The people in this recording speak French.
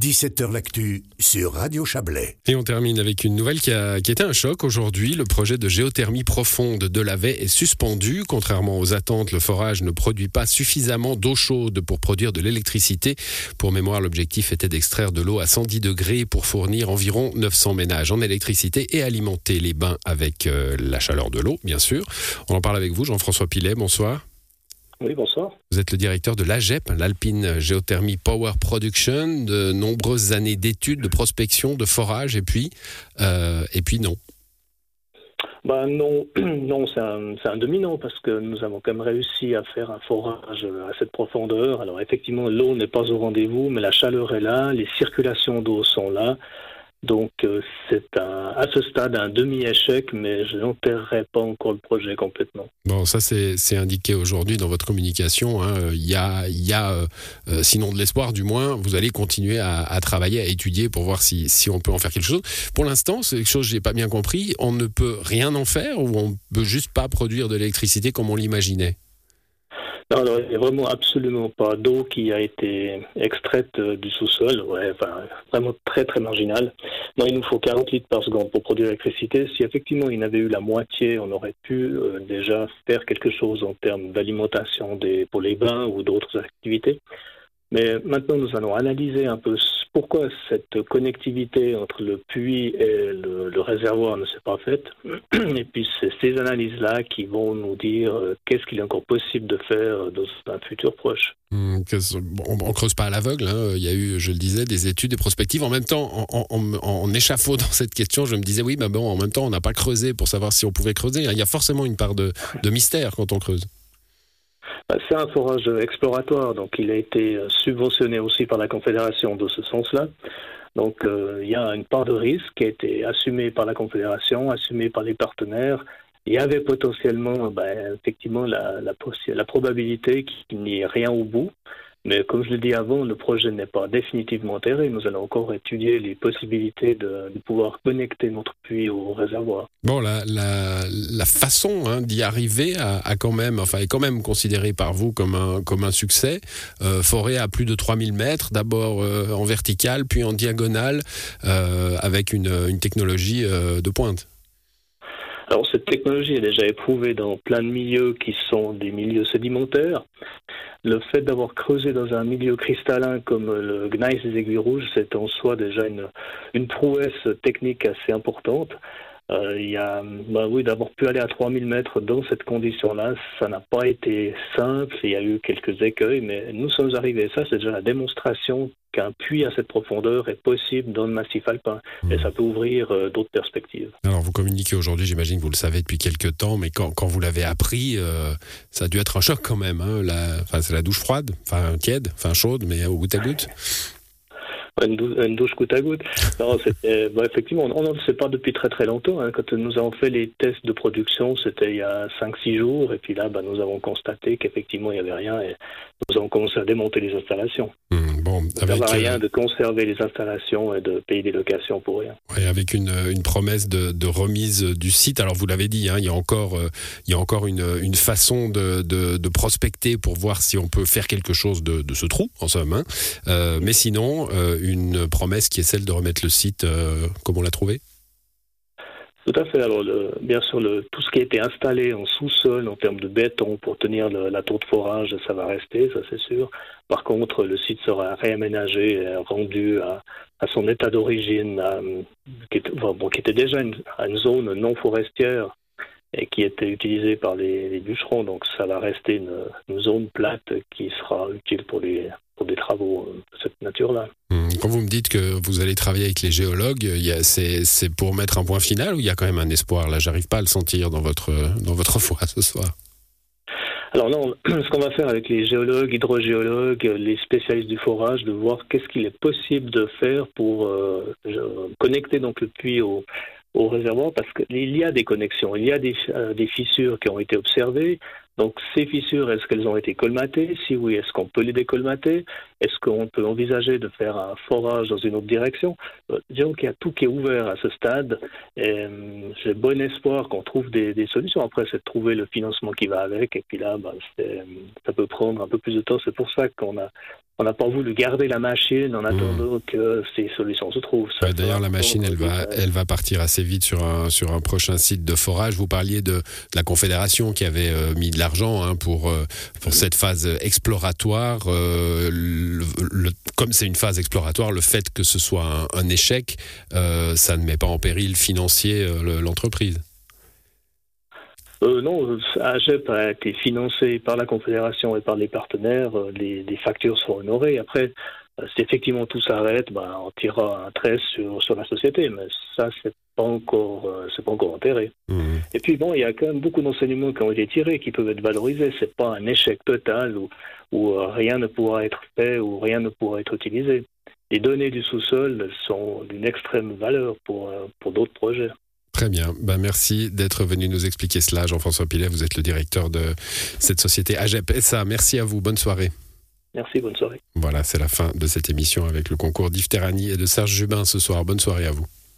17h L'actu sur Radio Chablais. Et on termine avec une nouvelle qui a, qui été un choc aujourd'hui. Le projet de géothermie profonde de la Vey est suspendu. Contrairement aux attentes, le forage ne produit pas suffisamment d'eau chaude pour produire de l'électricité. Pour mémoire, l'objectif était d'extraire de l'eau à 110 degrés pour fournir environ 900 ménages en électricité et alimenter les bains avec euh, la chaleur de l'eau, bien sûr. On en parle avec vous, Jean-François Pilet. Bonsoir. Oui, bonsoir. Vous êtes le directeur de l'AGEP, l'Alpine Geothermy Power Production, de nombreuses années d'études, de prospection, de forage, et puis, euh, et puis non. Ben non, non c'est un, un demi-non parce que nous avons quand même réussi à faire un forage à cette profondeur. Alors effectivement, l'eau n'est pas au rendez-vous, mais la chaleur est là, les circulations d'eau sont là. Donc euh, c'est à ce stade un demi-échec, mais je n'enterrerai pas encore le projet complètement. Bon, ça c'est indiqué aujourd'hui dans votre communication. Hein. Il y a, euh, euh, sinon de l'espoir, du moins, vous allez continuer à, travailler, à étudier pour voir si, on peut en faire quelque chose. Pour l'instant, c'est quelque chose que j'ai pas bien compris. On ne peut rien en faire ou on peut juste pas produire de l'électricité comme on l'imaginait? Non, il n'y a vraiment absolument pas d'eau qui a été extraite euh, du sous-sol. Ouais, enfin, vraiment très très marginal. Non, il nous faut 40 litres par seconde pour produire l'électricité. Si effectivement il n'avait eu la moitié, on aurait pu euh, déjà faire quelque chose en termes d'alimentation pour les bains ou d'autres activités. Mais maintenant, nous allons analyser un peu pourquoi cette connectivité entre le puits et le, réservoir ne s'est pas faite. Et puis, c'est ces analyses-là qui vont nous dire euh, qu'est-ce qu'il est encore possible de faire dans un futur proche. Hmm, on, ne creuse pas à l'aveugle. Hein. Il y a eu, je le disais, des études, des prospectives. En même temps, en, en, échafaudant cette question, je me disais oui, mais bon, en même temps, on n'a pas creusé pour savoir si on pouvait creuser. Il y a forcément une part de mystère quand on creuse. Bah, c'est un forage exploratoire, donc il a été euh, subventionné aussi par la Confédération de ce sens-là. Donc euh, il y a une part de risque qui a été assumée par la Confédération, assumée par les partenaires. Il y avait potentiellement bah, effectivement la probabilité qu'il n'y ait rien au bout. Mais comme je l'ai dit avant, le projet n'est pas définitivement enterré. Nous allons encore étudier les possibilités de, pouvoir connecter notre puits au réservoir. Bon, la, façon hein, d'y arriver a, quand même, enfin, est quand même considérée par vous comme un, comme un succès. Euh, forêt à plus de 3000 mètres, d'abord euh, en vertical, puis en diagonale, euh, avec une, une technologie de pointe. Alors cette technologie est déjà éprouvée dans plein de milieux qui sont des milieux sédimentaires. Le fait d'avoir creusé dans un milieu cristallin comme le gneiss des aiguilles rouges, c'est en soi déjà une, une prouesse technique assez importante. Euh, il y a, bah oui, d'avoir pu aller à 3000 mètres dans cette condition-là, ça n'a pas été simple. Il y a eu quelques écueils, mais nous sommes arrivés. Ça, c'est déjà la démonstration qu'un puits à cette profondeur est possible dans le massif alpin. Et hmm. ça peut ouvrir euh, d'autres perspectives. Alors, vous communiquez aujourd'hui, j'imagine que vous le savez depuis quelques temps, mais quand, quand vous l'avez appris, euh, ça a dû être un choc quand même. Hein, la, enfin, c'est la douche froide, enfin tiède, enfin chaude, mais au goutte à goutte une, douche goutte à goutte. Non, bah, effectivement, on ne le sait pas depuis très très longtemps. Hein. Quand nous avons fait les tests de production, c'était il y a 5-6 jours, et puis là, bah, nous avons constaté qu'effectivement, il n'y avait rien, et nous avons commencé à démonter les installations. Mmh, bon, ça ne rien de conserver les installations et de payer des locations pour rien. Oui, avec une, une promesse de, de, remise du site. Alors, vous l'avez dit, hein, il y a encore, euh, il y a encore une, une façon de, de, de, prospecter pour voir si on peut faire quelque chose de, de ce trou, en somme. Hein. Euh, mais sinon, euh, une promesse qui est celle de remettre le site euh, comme on l'a trouvé? Tout à fait. Alors, bien sûr, le, tout ce qui a été installé en sous-sol en termes de béton pour tenir la tour de forage, ça va rester, ça c'est sûr. Par contre, le site sera réaménagé, rendu à, son état d'origine, qui, était déjà une, zone non forestière et qui était utilisée par les, bûcherons. Donc, ça va rester une, une zone plate qui sera utile pour les, pour des travaux de cette nature-là. Hmm. Quand vous me dites que vous allez travailler avec les géologues, c'est pour mettre un point final ou il y a quand même un espoir? Là, j'arrive pas à le sentir dans votre, dans votre foi ce soir. Alors non, ce qu'on va faire avec les géologues, hydrogéologues, les spécialistes du forage, de voir qu'est-ce qu'il est possible de faire pour euh, connecter donc le puits au, au réservoir, parce qu'il y a des connexions, il y a des, euh, des fissures qui ont été observées, donc ces fissures, est-ce qu'elles ont été colmatées? Si oui, est-ce qu'on peut les décolmater? Est-ce qu'on peut envisager de faire un forage dans une autre direction? Euh, Disons qu'il y a tout qui est ouvert à ce stade. Euh, j'ai bon espoir qu'on trouve des, solutions. Après, c'est de trouver le financement qui va avec. Et puis là, bah, ça peut prendre un peu plus de temps. C'est pour ça qu'on a on n'a pas voulu garder la machine en attendant mmh. que ces solutions se trouvent. D'ailleurs, la machine, elle va, elle va partir assez vite sur un, sur un prochain site de forage. Vous parliez de, la Confédération qui avait euh, mis de l'argent hein, pour, euh, pour cette phase exploratoire. Euh, comme c'est une phase exploratoire, le fait que ce soit un, échec, ça ne met pas en péril financier l'entreprise. Euh, non, AGEP a été financé par la Confédération et par les partenaires. Euh, les, factures sont honorées. Après, euh, si effectivement tout s'arrête, ben, on tirera un trait sur, sur la société. Mais ça, c'est pas encore, c'est pas encore enterré. Mmh. Et puis bon, il y a quand même beaucoup d'enseignements qui ont été tirés, qui peuvent être valorisés. C'est pas un échec total où, où rien ne pourra être fait ou rien ne pourra être utilisé. Les données du sous-sol sont d'une extrême valeur pour, pour d'autres projets. Très bien. Ben, merci d'être venu nous expliquer cela. Jean-François Pilet, vous êtes le directeur de cette société AGEP SA. Merci à vous. Bonne soirée. Merci, bonne soirée. Voilà, c'est la fin de cette émission avec le concours d'Yves et de Serge Jubin ce soir. Bonne soirée à vous.